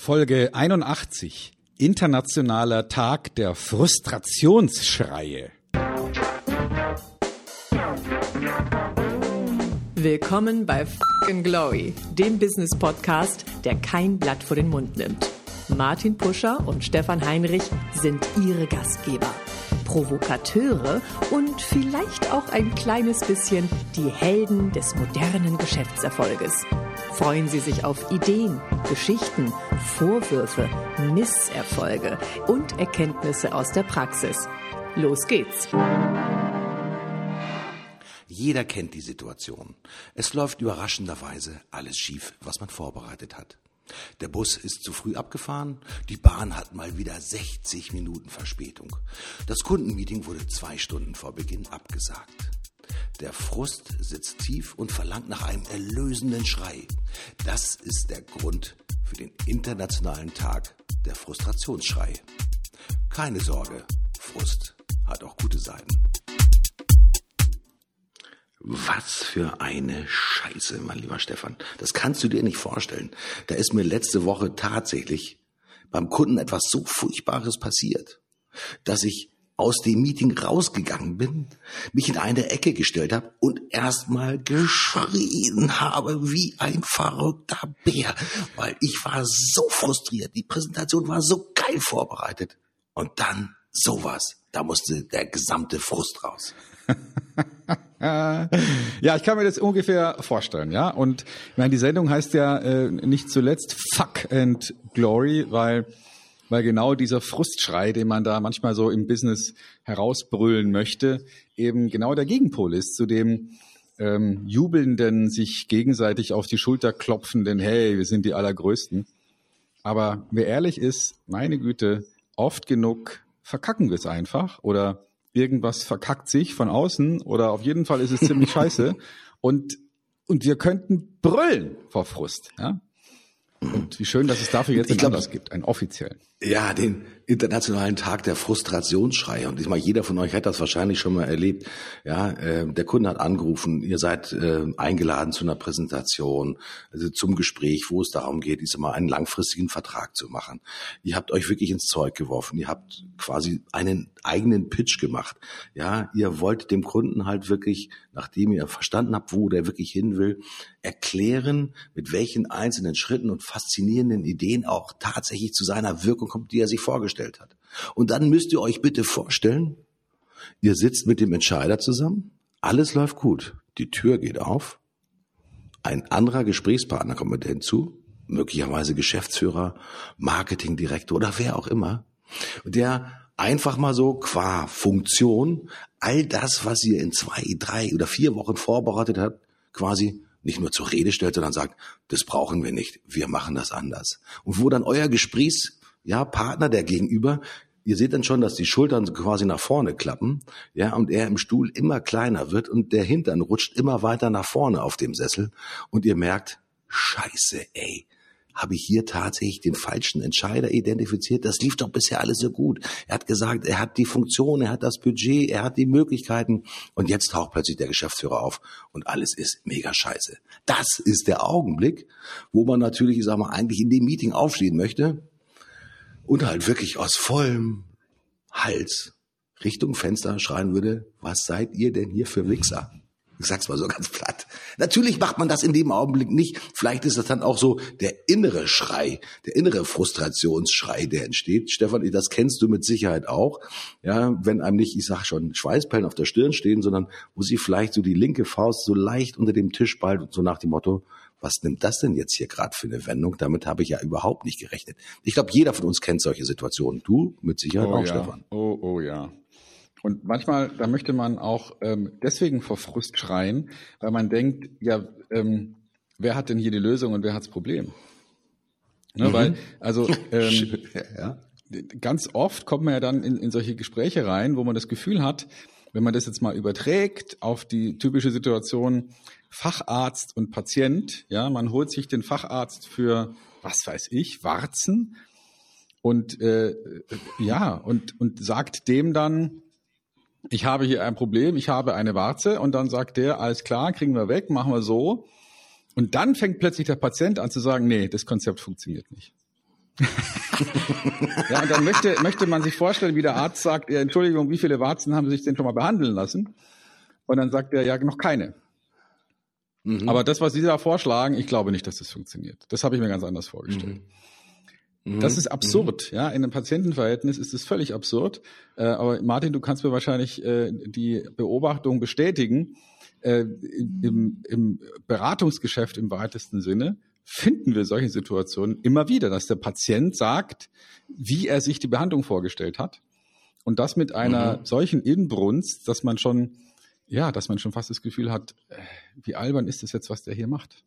Folge 81. Internationaler Tag der Frustrationsschreie. Willkommen bei Fucking Glory, dem Business Podcast, der kein Blatt vor den Mund nimmt. Martin Puscher und Stefan Heinrich sind ihre Gastgeber. Provokateure und vielleicht auch ein kleines bisschen die Helden des modernen Geschäftserfolges. Freuen Sie sich auf Ideen, Geschichten, Vorwürfe, Misserfolge und Erkenntnisse aus der Praxis. Los geht's! Jeder kennt die Situation. Es läuft überraschenderweise alles schief, was man vorbereitet hat. Der Bus ist zu früh abgefahren, die Bahn hat mal wieder 60 Minuten Verspätung. Das Kundenmeeting wurde zwei Stunden vor Beginn abgesagt. Der Frust sitzt tief und verlangt nach einem erlösenden Schrei. Das ist der Grund für den Internationalen Tag der Frustrationsschrei. Keine Sorge, Frust hat auch gute Seiten. Was für eine Scheiße, mein lieber Stefan. Das kannst du dir nicht vorstellen. Da ist mir letzte Woche tatsächlich beim Kunden etwas so Furchtbares passiert, dass ich aus dem Meeting rausgegangen bin, mich in eine Ecke gestellt habe und erstmal geschrien habe wie ein verrückter Bär, weil ich war so frustriert. Die Präsentation war so geil vorbereitet. Und dann sowas. Da musste der gesamte Frust raus. ja, ich kann mir das ungefähr vorstellen, ja. Und ich meine, die Sendung heißt ja äh, nicht zuletzt Fuck and Glory, weil weil genau dieser Frustschrei, den man da manchmal so im Business herausbrüllen möchte, eben genau der Gegenpol ist zu dem ähm, jubelnden, sich gegenseitig auf die Schulter klopfenden, hey, wir sind die Allergrößten. Aber wer ehrlich ist, meine Güte, oft genug verkacken wir es einfach oder irgendwas verkackt sich von außen oder auf jeden Fall ist es ziemlich scheiße und und wir könnten brüllen vor Frust. Ja? Und wie schön, dass es dafür jetzt einen Anlass gibt, einen offiziellen. Ja, den internationalen Tag der Frustrationsschrei. Und ich meine, jeder von euch hat das wahrscheinlich schon mal erlebt. Ja, äh, der Kunde hat angerufen, ihr seid äh, eingeladen zu einer Präsentation, also zum Gespräch, wo es darum geht, ich sag mal, einen langfristigen Vertrag zu machen. Ihr habt euch wirklich ins Zeug geworfen. Ihr habt quasi einen eigenen Pitch gemacht. Ja, ihr wollt dem Kunden halt wirklich, nachdem ihr verstanden habt, wo der wirklich hin will, erklären, mit welchen einzelnen Schritten und faszinierenden Ideen auch tatsächlich zu seiner Wirkung kommt, die er sich vorgestellt hat. Und dann müsst ihr euch bitte vorstellen, ihr sitzt mit dem Entscheider zusammen, alles läuft gut, die Tür geht auf, ein anderer Gesprächspartner kommt mit hinzu, möglicherweise Geschäftsführer, Marketingdirektor oder wer auch immer, der einfach mal so qua Funktion all das, was ihr in zwei, drei oder vier Wochen vorbereitet habt, quasi nicht nur zur Rede stellt, sondern sagt, das brauchen wir nicht, wir machen das anders. Und wo dann euer Gesprächs, ja, Partner, der Gegenüber, ihr seht dann schon, dass die Schultern quasi nach vorne klappen, ja, und er im Stuhl immer kleiner wird und der Hintern rutscht immer weiter nach vorne auf dem Sessel und ihr merkt, scheiße, ey, habe ich hier tatsächlich den falschen Entscheider identifiziert. Das lief doch bisher alles so gut. Er hat gesagt, er hat die Funktion, er hat das Budget, er hat die Möglichkeiten und jetzt taucht plötzlich der Geschäftsführer auf und alles ist mega scheiße. Das ist der Augenblick, wo man natürlich, ich sag mal, eigentlich in dem Meeting aufstehen möchte und halt wirklich aus vollem Hals Richtung Fenster schreien würde, was seid ihr denn hier für Wichser? Ich sag's mal so ganz platt. Natürlich macht man das in dem Augenblick nicht. Vielleicht ist das dann auch so der innere Schrei, der innere Frustrationsschrei, der entsteht. Stefan, das kennst du mit Sicherheit auch. Ja, wenn einem nicht, ich sag schon, Schweißperlen auf der Stirn stehen, sondern wo sie vielleicht so die linke Faust so leicht unter dem Tisch ballt und so nach dem Motto, was nimmt das denn jetzt hier gerade für eine Wendung? Damit habe ich ja überhaupt nicht gerechnet. Ich glaube, jeder von uns kennt solche Situationen. Du mit Sicherheit oh, auch, ja. Stefan. Oh, oh ja. Und manchmal, da möchte man auch ähm, deswegen vor Frust schreien, weil man denkt, ja, ähm, wer hat denn hier die Lösung und wer hat das Problem? Ne, mhm. Weil, also ähm, ja. ganz oft kommt man ja dann in, in solche Gespräche rein, wo man das Gefühl hat, wenn man das jetzt mal überträgt auf die typische Situation Facharzt und Patient, ja, man holt sich den Facharzt für, was weiß ich, Warzen und äh, ja, und, und sagt dem dann, ich habe hier ein Problem, ich habe eine Warze und dann sagt der, alles klar, kriegen wir weg, machen wir so. Und dann fängt plötzlich der Patient an zu sagen, nee, das Konzept funktioniert nicht. ja, und dann möchte, möchte man sich vorstellen, wie der Arzt sagt, ja, Entschuldigung, wie viele Warzen haben Sie sich denn schon mal behandeln lassen? Und dann sagt er, ja, noch keine. Mhm. Aber das, was Sie da vorschlagen, ich glaube nicht, dass das funktioniert. Das habe ich mir ganz anders vorgestellt. Mhm. mhm. Das ist absurd, mhm. ja. In einem Patientenverhältnis ist es völlig absurd. Äh, aber Martin, du kannst mir wahrscheinlich äh, die Beobachtung bestätigen. Äh, im, Im Beratungsgeschäft im weitesten Sinne finden wir solche Situationen immer wieder, dass der Patient sagt, wie er sich die Behandlung vorgestellt hat. Und das mit einer mhm. solchen Inbrunst, dass man schon, ja, dass man schon fast das Gefühl hat, äh, wie albern ist das jetzt, was der hier macht.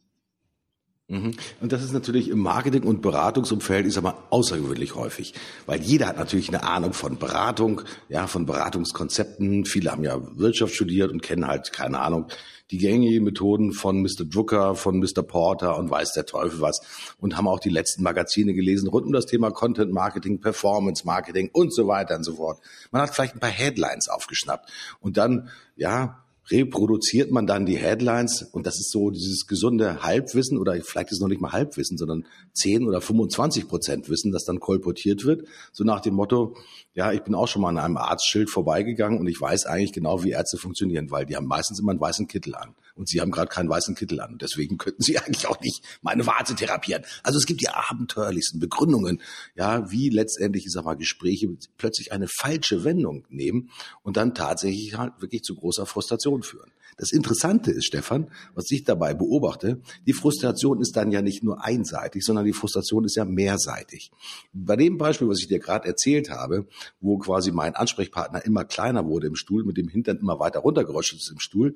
Mhm. Und das ist natürlich im Marketing- und Beratungsumfeld ist aber außergewöhnlich häufig, weil jeder hat natürlich eine Ahnung von Beratung, ja, von Beratungskonzepten. Viele haben ja Wirtschaft studiert und kennen halt, keine Ahnung, die gängigen Methoden von Mr. Drucker, von Mr. Porter und weiß der Teufel was und haben auch die letzten Magazine gelesen rund um das Thema Content Marketing, Performance Marketing und so weiter und so fort. Man hat vielleicht ein paar Headlines aufgeschnappt und dann, ja, reproduziert man dann die Headlines und das ist so dieses gesunde Halbwissen oder vielleicht ist es noch nicht mal Halbwissen, sondern 10 oder 25 Prozent Wissen, das dann kolportiert wird. So nach dem Motto, ja, ich bin auch schon mal an einem Arztschild vorbeigegangen und ich weiß eigentlich genau, wie Ärzte funktionieren, weil die haben meistens immer einen weißen Kittel an und sie haben gerade keinen weißen Kittel an. Deswegen könnten sie eigentlich auch nicht meine Warze therapieren. Also es gibt die abenteuerlichsten Begründungen, ja, wie letztendlich, ich sag mal, Gespräche plötzlich eine falsche Wendung nehmen und dann tatsächlich halt wirklich zu großer Frustration führen. Das Interessante ist, Stefan, was ich dabei beobachte, die Frustration ist dann ja nicht nur einseitig, sondern die Frustration ist ja mehrseitig. Bei dem Beispiel, was ich dir gerade erzählt habe, wo quasi mein Ansprechpartner immer kleiner wurde im Stuhl, mit dem Hintern immer weiter runtergerutscht ist im Stuhl,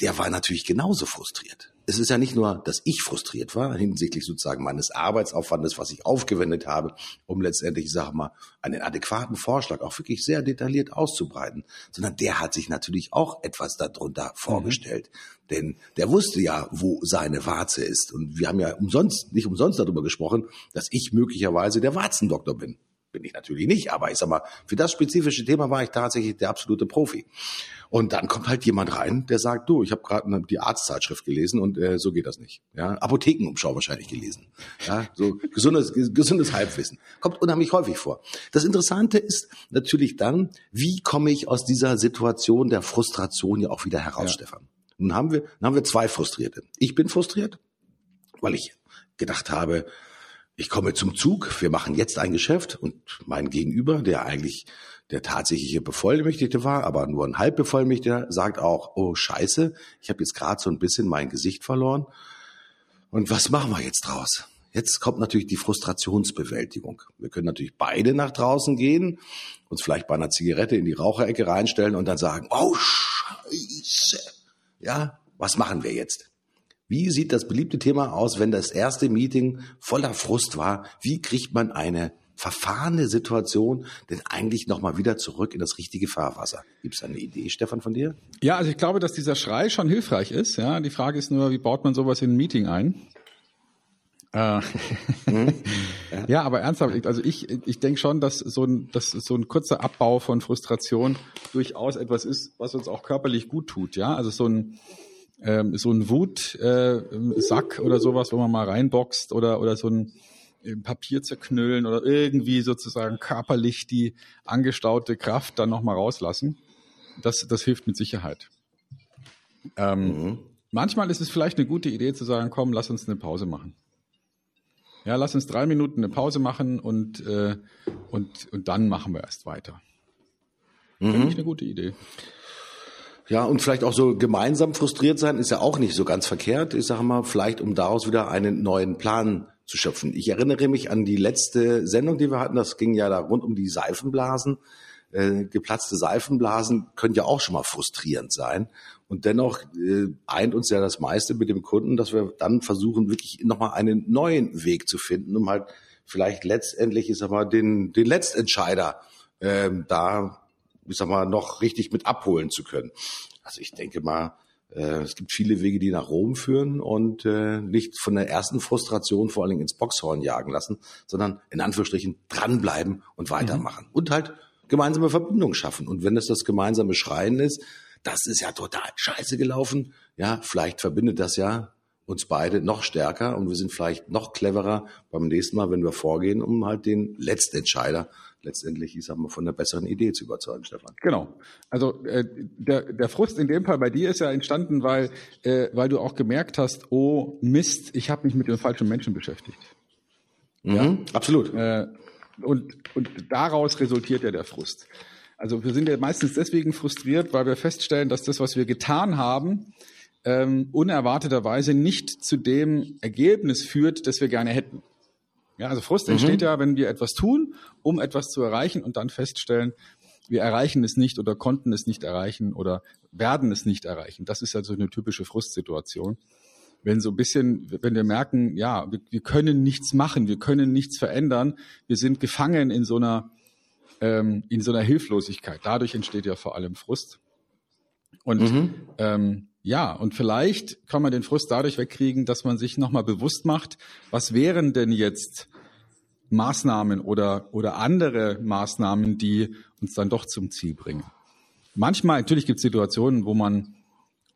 der war natürlich genauso frustriert. Es ist ja nicht nur, dass ich frustriert war hinsichtlich sozusagen meines Arbeitsaufwandes, was ich aufgewendet habe, um letztendlich, ich sage mal, einen adäquaten Vorschlag auch wirklich sehr detailliert auszubreiten, sondern der hat sich natürlich auch etwas darunter mhm. vorgestellt. Denn der wusste ja, wo seine Warze ist. Und wir haben ja umsonst, nicht umsonst darüber gesprochen, dass ich möglicherweise der Warzendoktor bin bin ich natürlich nicht, aber ich sag mal, für das spezifische Thema war ich tatsächlich der absolute Profi. Und dann kommt halt jemand rein, der sagt, du, ich habe gerade die Arztzeitschrift gelesen und äh, so geht das nicht. Ja, Apothekenumschau wahrscheinlich gelesen. Ja, so gesundes, gesundes Halbwissen. Kommt unheimlich häufig vor. Das Interessante ist natürlich dann, wie komme ich aus dieser Situation der Frustration ja auch wieder heraus, ja. Stefan? Nun haben wir, nun haben wir zwei Frustrierte. Ich bin frustriert, weil ich gedacht habe, ich komme zum Zug, wir machen jetzt ein Geschäft und mein Gegenüber, der eigentlich der tatsächliche Bevollmächtigte war, aber nur ein Halbbevollmächtigter, sagt auch, oh scheiße, ich habe jetzt gerade so ein bisschen mein Gesicht verloren. Und was machen wir jetzt draus? Jetzt kommt natürlich die Frustrationsbewältigung. Wir können natürlich beide nach draußen gehen, uns vielleicht bei einer Zigarette in die Raucherecke reinstellen und dann sagen, oh scheiße. Ja, was machen wir jetzt? Wie sieht das beliebte Thema aus, wenn das erste Meeting voller Frust war? Wie kriegt man eine verfahrene Situation denn eigentlich nochmal wieder zurück in das richtige Fahrwasser? Gibt es eine Idee, Stefan, von dir? Ja, also ich glaube, dass dieser Schrei schon hilfreich ist. Ja, die Frage ist nur, wie baut man sowas in ein Meeting ein? Äh, mhm. ja. ja. aber ernsthaft, also ich, ich denke schon, dass so, ein, dass so ein kurzer Abbau von Frustration durchaus etwas ist, was uns auch körperlich gut tut. Ja, also so ein ähm, so ein Wutsack äh, oder sowas, wo man mal reinboxt oder, oder so ein äh, Papier zerknüllen oder irgendwie sozusagen körperlich die angestaute Kraft dann nochmal rauslassen. Das, das hilft mit Sicherheit. Ähm, mhm. Manchmal ist es vielleicht eine gute Idee zu sagen, komm, lass uns eine Pause machen. Ja, lass uns drei Minuten eine Pause machen und, äh, und, und dann machen wir erst weiter. Mhm. Finde ich eine gute Idee. Ja, und vielleicht auch so gemeinsam frustriert sein ist ja auch nicht so ganz verkehrt. Ich sage mal, vielleicht um daraus wieder einen neuen Plan zu schöpfen. Ich erinnere mich an die letzte Sendung, die wir hatten. Das ging ja da rund um die Seifenblasen. Äh, geplatzte Seifenblasen können ja auch schon mal frustrierend sein. Und dennoch äh, eint uns ja das meiste mit dem Kunden, dass wir dann versuchen, wirklich nochmal einen neuen Weg zu finden, um halt vielleicht letztendlich, ist aber den, den Letztentscheider äh, da ich sag mal, noch richtig mit abholen zu können. Also ich denke mal, äh, es gibt viele Wege, die nach Rom führen und äh, nicht von der ersten Frustration vor allen Dingen ins Boxhorn jagen lassen, sondern in Anführungsstrichen dranbleiben und weitermachen. Mhm. Und halt gemeinsame Verbindungen schaffen. Und wenn es das gemeinsame Schreien ist, das ist ja total scheiße gelaufen, ja, vielleicht verbindet das ja uns beide noch stärker und wir sind vielleicht noch cleverer beim nächsten Mal, wenn wir vorgehen, um halt den Letztentscheider letztendlich, ich sag mal, von einer besseren Idee zu überzeugen, Stefan. Genau. Also äh, der, der Frust in dem Fall bei dir ist ja entstanden, weil, äh, weil du auch gemerkt hast, oh Mist, ich habe mich mit den falschen Menschen beschäftigt. Mhm, ja, absolut. Äh, und, und daraus resultiert ja der Frust. Also wir sind ja meistens deswegen frustriert, weil wir feststellen, dass das, was wir getan haben, ähm, unerwarteterweise nicht zu dem Ergebnis führt, das wir gerne hätten. Ja, also Frust mhm. entsteht ja, wenn wir etwas tun, um etwas zu erreichen und dann feststellen, wir erreichen es nicht oder konnten es nicht erreichen oder werden es nicht erreichen. Das ist ja so eine typische Frustsituation. Wenn so ein bisschen, wenn wir merken, ja, wir, wir können nichts machen, wir können nichts verändern, wir sind gefangen in so einer ähm, in so einer Hilflosigkeit. Dadurch entsteht ja vor allem Frust. Und mhm. ähm, ja, und vielleicht kann man den Frust dadurch wegkriegen, dass man sich nochmal bewusst macht, was wären denn jetzt Maßnahmen oder, oder andere Maßnahmen, die uns dann doch zum Ziel bringen. Manchmal, natürlich gibt es Situationen, wo man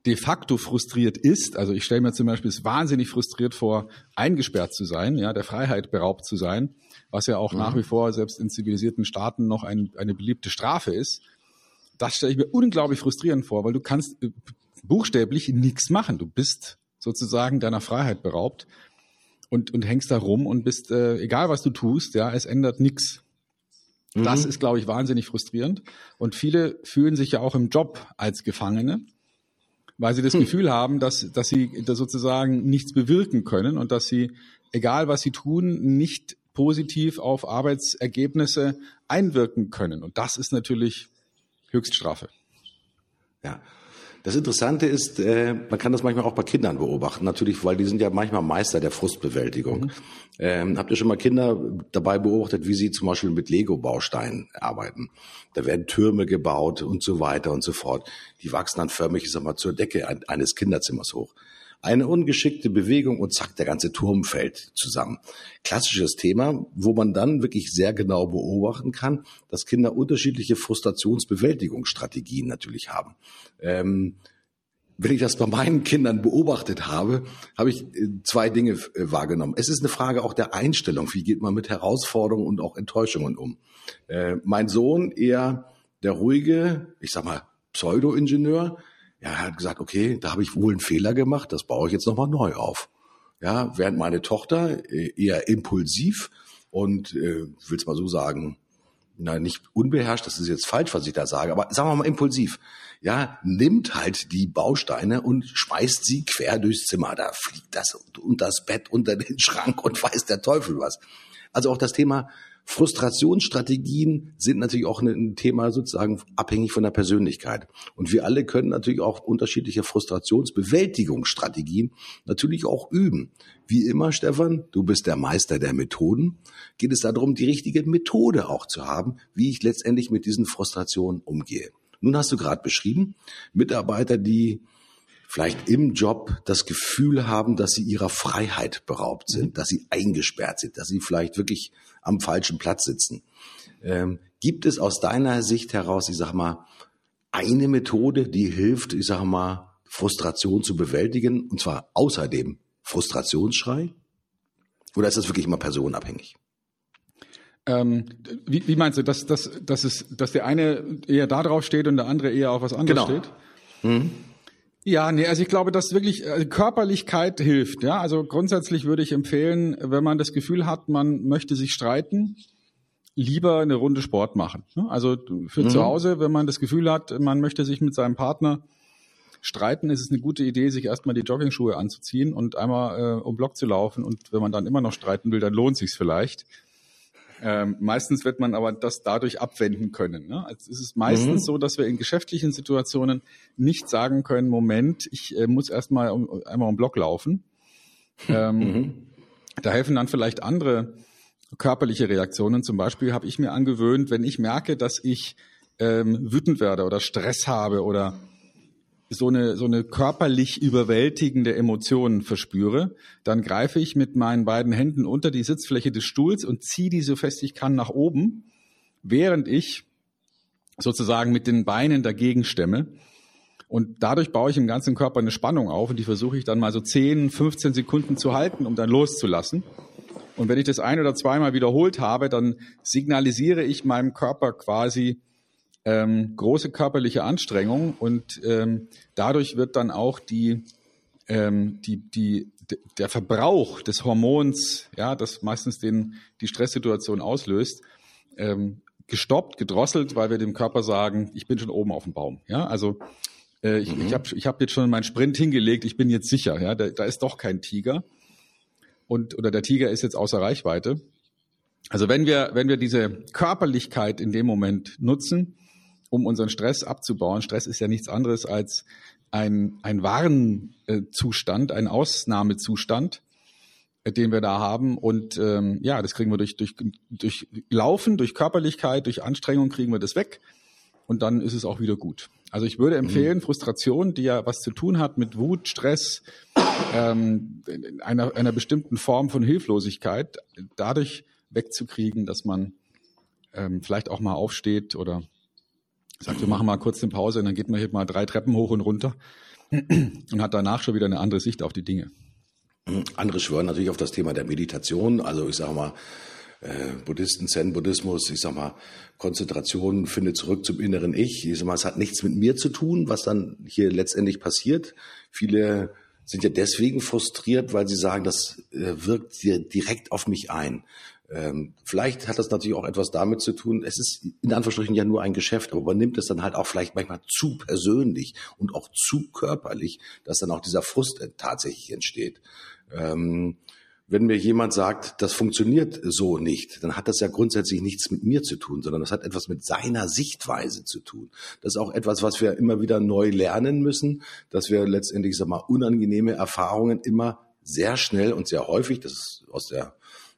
de facto frustriert ist. Also ich stelle mir zum Beispiel es wahnsinnig frustriert vor, eingesperrt zu sein, ja, der Freiheit beraubt zu sein, was ja auch mhm. nach wie vor selbst in zivilisierten Staaten noch ein, eine beliebte Strafe ist. Das stelle ich mir unglaublich frustrierend vor, weil du kannst äh, buchstäblich nichts machen. Du bist sozusagen deiner Freiheit beraubt und, und hängst da rum und bist, äh, egal was du tust, ja, es ändert nichts. Mhm. Das ist, glaube ich, wahnsinnig frustrierend. Und viele fühlen sich ja auch im Job als Gefangene, weil sie das hm. Gefühl haben, dass, dass sie da sozusagen nichts bewirken können und dass sie, egal was sie tun, nicht positiv auf Arbeitsergebnisse einwirken können. Und das ist natürlich Höchststrafe. Ja, das Interessante ist, äh, man kann das manchmal auch bei Kindern beobachten, natürlich, weil die sind ja manchmal Meister der Frustbewältigung. Mhm. Ähm, habt ihr schon mal Kinder dabei beobachtet, wie sie zum Beispiel mit Lego-Bausteinen arbeiten? Da werden Türme gebaut und so weiter und so fort. Die wachsen dann förmlich, ich sag mal, zur Decke eines Kinderzimmers hoch. Eine ungeschickte Bewegung und zack, der ganze Turm fällt zusammen. Klassisches Thema, wo man dann wirklich sehr genau beobachten kann, dass Kinder unterschiedliche Frustrationsbewältigungsstrategien natürlich haben. Ähm, wenn ich das bei meinen Kindern beobachtet habe, habe ich äh, zwei Dinge äh, wahrgenommen. Es ist eine Frage auch der Einstellung. Wie geht man mit Herausforderungen und auch Enttäuschungen um? Äh, mein Sohn eher der ruhige, ich sag mal, Pseudo-Ingenieur, ja, er hat gesagt, okay, da habe ich wohl einen Fehler gemacht, das baue ich jetzt nochmal neu auf. Ja, während meine Tochter äh, eher impulsiv und, äh, will's mal so sagen, na, nicht unbeherrscht, das ist jetzt falsch, was ich da sage, aber sagen wir mal impulsiv. Ja, nimmt halt die Bausteine und schmeißt sie quer durchs Zimmer. Da fliegt das und das Bett unter den Schrank und weiß der Teufel was. Also auch das Thema Frustrationsstrategien sind natürlich auch ein Thema sozusagen abhängig von der Persönlichkeit. Und wir alle können natürlich auch unterschiedliche Frustrationsbewältigungsstrategien natürlich auch üben. Wie immer, Stefan, du bist der Meister der Methoden. Geht es darum, die richtige Methode auch zu haben, wie ich letztendlich mit diesen Frustrationen umgehe. Nun hast du gerade beschrieben, Mitarbeiter, die vielleicht im Job das Gefühl haben, dass sie ihrer Freiheit beraubt sind, mhm. dass sie eingesperrt sind, dass sie vielleicht wirklich am falschen Platz sitzen. Ähm, gibt es aus deiner Sicht heraus, ich sag mal, eine Methode, die hilft, ich sag mal, Frustration zu bewältigen, und zwar außer dem Frustrationsschrei? Oder ist das wirklich immer personenabhängig? Ähm, wie, wie, meinst du, dass, dass, dass, es, dass der eine eher da drauf steht und der andere eher auf was anderes genau. steht? Mhm. Ja, nee, also ich glaube, dass wirklich äh, Körperlichkeit hilft. Ja, also grundsätzlich würde ich empfehlen, wenn man das Gefühl hat, man möchte sich streiten, lieber eine Runde Sport machen. Also für mhm. zu Hause, wenn man das Gefühl hat, man möchte sich mit seinem Partner streiten, ist es eine gute Idee, sich erstmal die Joggingschuhe anzuziehen und einmal äh, um Block zu laufen. Und wenn man dann immer noch streiten will, dann lohnt sich's vielleicht. Ähm, meistens wird man aber das dadurch abwenden können. Ne? Also es ist meistens mhm. so, dass wir in geschäftlichen Situationen nicht sagen können, Moment, ich äh, muss erstmal um, einmal um Block laufen. Ähm, mhm. Da helfen dann vielleicht andere körperliche Reaktionen. Zum Beispiel habe ich mir angewöhnt, wenn ich merke, dass ich ähm, wütend werde oder Stress habe oder so eine, so eine körperlich überwältigende Emotion verspüre, dann greife ich mit meinen beiden Händen unter die Sitzfläche des Stuhls und ziehe die so fest ich kann nach oben, während ich sozusagen mit den Beinen dagegen stemme. Und dadurch baue ich im ganzen Körper eine Spannung auf und die versuche ich dann mal so 10, 15 Sekunden zu halten, um dann loszulassen. Und wenn ich das ein oder zweimal wiederholt habe, dann signalisiere ich meinem Körper quasi ähm, große körperliche Anstrengung und ähm, dadurch wird dann auch die, ähm, die, die, der Verbrauch des Hormons, ja, das meistens den, die Stresssituation auslöst, ähm, gestoppt, gedrosselt, weil wir dem Körper sagen, ich bin schon oben auf dem Baum. Ja, also äh, ich, mhm. ich habe ich hab jetzt schon meinen Sprint hingelegt, ich bin jetzt sicher. Ja, da, da ist doch kein Tiger und oder der Tiger ist jetzt außer Reichweite. Also wenn wir wenn wir diese Körperlichkeit in dem Moment nutzen, um unseren Stress abzubauen, Stress ist ja nichts anderes als ein ein Warnzustand, ein Ausnahmezustand, äh, den wir da haben und ähm, ja, das kriegen wir durch durch durch Laufen, durch Körperlichkeit, durch Anstrengung kriegen wir das weg und dann ist es auch wieder gut. Also ich würde empfehlen, mhm. Frustration, die ja was zu tun hat mit Wut, Stress, ähm, einer, einer bestimmten Form von Hilflosigkeit, dadurch wegzukriegen, dass man ähm, vielleicht auch mal aufsteht oder sagt, wir machen mal kurz eine Pause und dann geht man hier mal drei Treppen hoch und runter und hat danach schon wieder eine andere Sicht auf die Dinge. Andere schwören natürlich auf das Thema der Meditation. Also ich sage mal, äh, Buddhisten, Zen-Buddhismus, ich sag mal, Konzentration findet zurück zum inneren Ich. Ich sag mal, es hat nichts mit mir zu tun, was dann hier letztendlich passiert. Viele sind ja deswegen frustriert, weil sie sagen, das äh, wirkt direkt auf mich ein. Ähm, vielleicht hat das natürlich auch etwas damit zu tun, es ist in Anführungsstrichen ja nur ein Geschäft, aber man nimmt es dann halt auch vielleicht manchmal zu persönlich und auch zu körperlich, dass dann auch dieser Frust tatsächlich entsteht. Ähm, wenn mir jemand sagt, das funktioniert so nicht, dann hat das ja grundsätzlich nichts mit mir zu tun, sondern das hat etwas mit seiner Sichtweise zu tun. Das ist auch etwas, was wir immer wieder neu lernen müssen, dass wir letztendlich, sag mal, unangenehme Erfahrungen immer sehr schnell und sehr häufig, das ist aus der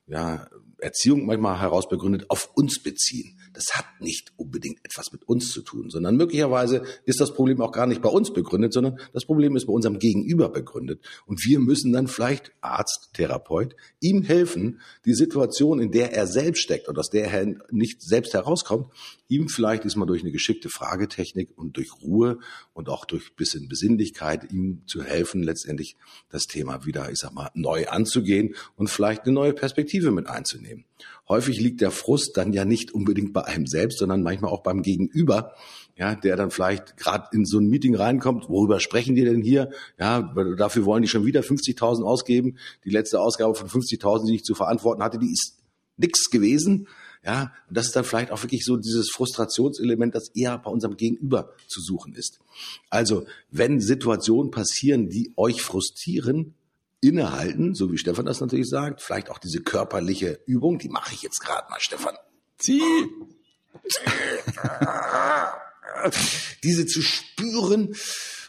ja, Erziehung manchmal heraus begründet, auf uns beziehen. Das hat nicht unbedingt etwas mit uns zu tun, sondern möglicherweise ist das Problem auch gar nicht bei uns begründet, sondern das Problem ist bei unserem Gegenüber begründet. Und wir müssen dann vielleicht Arzt, Therapeut, ihm helfen, die Situation, in der er selbst steckt und aus der er nicht selbst herauskommt, ihm vielleicht diesmal durch eine geschickte Fragetechnik und durch Ruhe und auch durch bisschen Besinnlichkeit ihm zu helfen, letztendlich das Thema wieder, ich sag mal, neu anzugehen und vielleicht eine neue Perspektive mit einzunehmen. Häufig liegt der Frust dann ja nicht unbedingt bei einem selbst, sondern manchmal auch beim Gegenüber, ja, der dann vielleicht gerade in so ein Meeting reinkommt, worüber sprechen die denn hier? Ja, dafür wollen die schon wieder 50.000 ausgeben. Die letzte Ausgabe von 50.000, die ich zu verantworten hatte, die ist nix gewesen. Ja, und das ist dann vielleicht auch wirklich so dieses Frustrationselement, das eher bei unserem Gegenüber zu suchen ist. Also, wenn Situationen passieren, die euch frustrieren, innehalten, so wie Stefan das natürlich sagt, vielleicht auch diese körperliche Übung, die mache ich jetzt gerade mal, Stefan. Zieh! diese zu spüren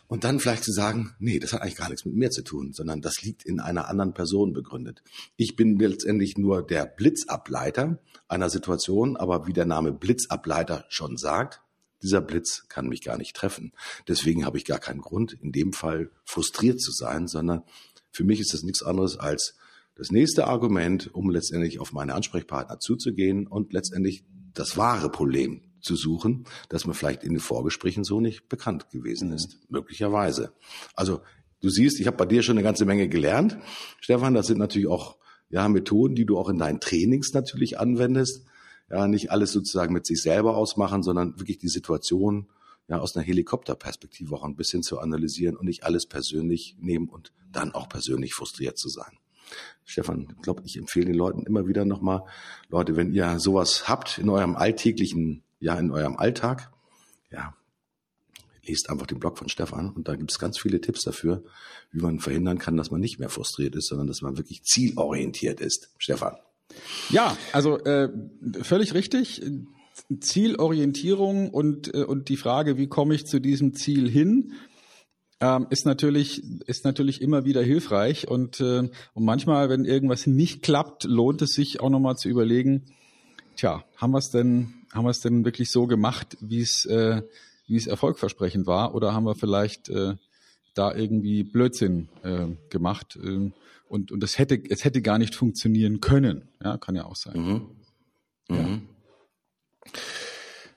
und dann vielleicht zu sagen, nee, das hat eigentlich gar nichts mit mir zu tun, sondern das liegt in einer anderen Person begründet. Ich bin letztendlich nur der Blitzableiter einer Situation, aber wie der Name Blitzableiter schon sagt, dieser Blitz kann mich gar nicht treffen. Deswegen habe ich gar keinen Grund, in dem Fall frustriert zu sein, sondern für mich ist das nichts anderes als das nächste Argument, um letztendlich auf meine Ansprechpartner zuzugehen und letztendlich das wahre Problem zu suchen, das mir vielleicht in den Vorgesprächen so nicht bekannt gewesen ist, mhm. möglicherweise. Also du siehst, ich habe bei dir schon eine ganze Menge gelernt, Stefan. Das sind natürlich auch ja Methoden, die du auch in deinen Trainings natürlich anwendest. Ja, nicht alles sozusagen mit sich selber ausmachen, sondern wirklich die Situation ja aus einer Helikopterperspektive auch ein bisschen zu analysieren und nicht alles persönlich nehmen und dann auch persönlich frustriert zu sein. Stefan, ich glaube, ich empfehle den Leuten immer wieder nochmal, Leute, wenn ihr sowas habt in eurem alltäglichen, ja, in eurem Alltag, ja, lest einfach den Blog von Stefan und da gibt es ganz viele Tipps dafür, wie man verhindern kann, dass man nicht mehr frustriert ist, sondern dass man wirklich zielorientiert ist. Stefan. Ja, also äh, völlig richtig. Zielorientierung und, äh, und die Frage, wie komme ich zu diesem Ziel hin, ähm, ist natürlich ist natürlich immer wieder hilfreich und äh, und manchmal, wenn irgendwas nicht klappt, lohnt es sich auch nochmal zu überlegen, tja, haben wir es denn haben wir es denn wirklich so gemacht, wie es äh, wie es erfolgversprechend war, oder haben wir vielleicht äh, da irgendwie Blödsinn äh, gemacht äh, und und es hätte es hätte gar nicht funktionieren können, ja, kann ja auch sein. Mhm. Mhm. Ja.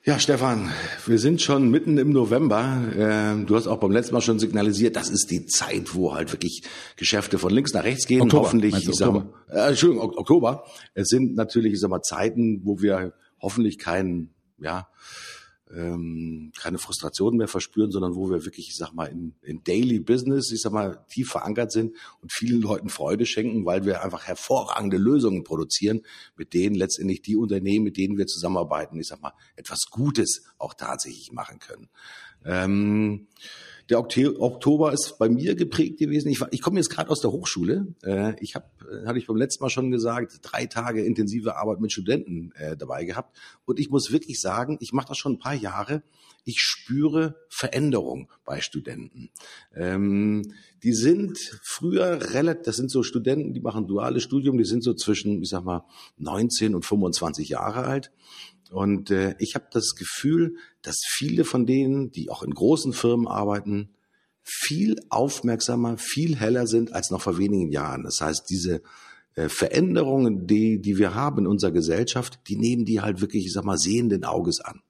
Ja, Stefan, wir sind schon mitten im November. Ähm, du hast auch beim letzten Mal schon signalisiert, das ist die Zeit, wo halt wirklich Geschäfte von links nach rechts gehen. Oktober, hoffentlich, ich sag mal, Oktober? äh, Entschuldigung, Ok- Oktober. Es sind natürlich, ich sag mal, Zeiten, wo wir hoffentlich keinen, ja, ähm, keine Frustration mehr verspüren, sondern wo wir wirklich, ich sag mal, in, in Daily Business, ich sag mal, tief verankert sind und vielen Leuten Freude schenken, weil wir einfach hervorragende Lösungen produzieren, mit denen letztendlich die Unternehmen, mit denen wir zusammenarbeiten, ich sag mal, etwas Gutes auch tatsächlich machen können. Ähm, der Oktober ist bei mir geprägt gewesen. Ich, ich komme jetzt gerade aus der Hochschule. Äh, ich habe, äh, hatte ich beim letzten Mal schon gesagt, drei Tage intensive Arbeit mit Studenten äh, dabei gehabt. Und ich muss wirklich sagen, ich mache das schon ein paar Jahre. Ich spüre Veränderung bei Studenten. Ähm, die sind früher relativ, das sind so Studenten, die machen duales Studium, die sind so zwischen, ich sag mal, 19 und 25 Jahre alt. Und äh, ich habe das Gefühl, dass viele von denen, die auch in großen Firmen arbeiten, viel aufmerksamer, viel heller sind als noch vor wenigen Jahren. Das heißt, diese äh, Veränderungen, die, die wir haben in unserer Gesellschaft, die nehmen die halt wirklich, ich sag mal, sehenden Auges an.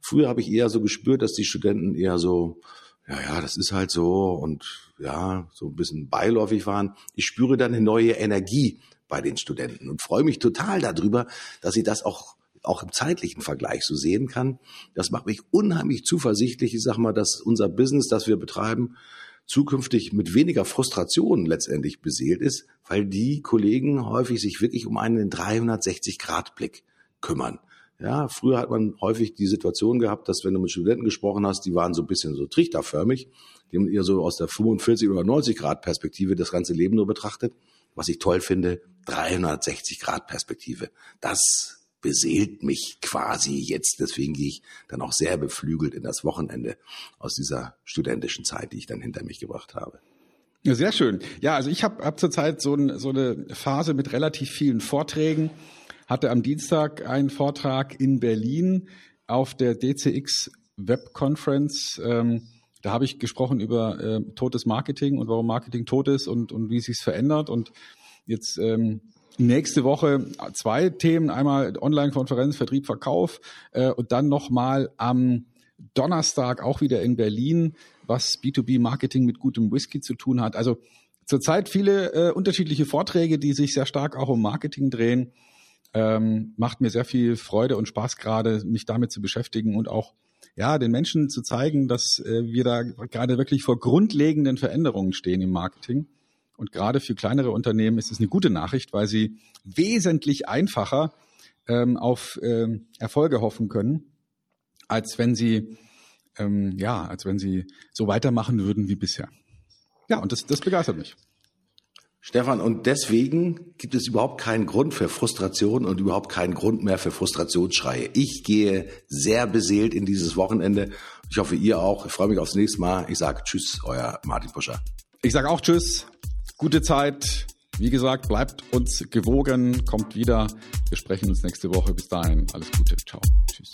Früher habe ich eher so gespürt, dass die Studenten eher so, ja, ja, das ist halt so und ja, so ein bisschen beiläufig waren. Ich spüre dann eine neue Energie bei den Studenten und freue mich total darüber, dass ich das auch auch im zeitlichen Vergleich so sehen kann. Das macht mich unheimlich zuversichtlich. Ich sag mal, dass unser Business, das wir betreiben, zukünftig mit weniger Frustration letztendlich beseelt ist, weil die Kollegen häufig sich wirklich um einen 360-Grad-Blick kümmern. Ja, früher hat man häufig die Situation gehabt, dass wenn du mit Studenten gesprochen hast, die waren so ein bisschen so trichterförmig, die haben eher so aus der 45 oder 90 Grad Perspektive das ganze Leben nur betrachtet. Was ich toll finde, 360 Grad Perspektive. Das beseelt mich quasi jetzt. Deswegen gehe ich dann auch sehr beflügelt in das Wochenende aus dieser studentischen Zeit, die ich dann hinter mich gebracht habe. Ja, sehr schön. Ja, also ich habe hab zurzeit so, ein, so eine Phase mit relativ vielen Vorträgen. Hatte am Dienstag einen Vortrag in Berlin auf der DCX Web Conference. Ähm, da habe ich gesprochen über äh, totes Marketing und warum Marketing tot ist und, und wie es sich verändert. Und jetzt ähm, nächste Woche zwei Themen. Einmal Online-Konferenz, Vertrieb, Verkauf äh, und dann nochmal am Donnerstag auch wieder in Berlin, was B2B-Marketing mit gutem Whisky zu tun hat. Also zurzeit viele äh, unterschiedliche Vorträge, die sich sehr stark auch um Marketing drehen. Ähm, macht mir sehr viel Freude und Spaß gerade, mich damit zu beschäftigen und auch ja den Menschen zu zeigen, dass äh, wir da gerade wirklich vor grundlegenden Veränderungen stehen im Marketing. Und gerade für kleinere Unternehmen ist es eine gute Nachricht, weil sie wesentlich einfacher ähm, auf ähm, Erfolge hoffen können, als wenn sie ähm, ja, als wenn sie so weitermachen würden wie bisher. Ja, und das, das begeistert mich. Stefan, und deswegen gibt es überhaupt keinen Grund für Frustration und überhaupt keinen Grund mehr für Frustrationsschreie. Ich gehe sehr beseelt in dieses Wochenende. Ich hoffe, ihr auch. Ich freue mich aufs nächste Mal. Ich sage Tschüss, euer Martin Puscher. Ich sage auch Tschüss, gute Zeit. Wie gesagt, bleibt uns gewogen, kommt wieder. Wir sprechen uns nächste Woche. Bis dahin, alles Gute. Ciao. Tschüss.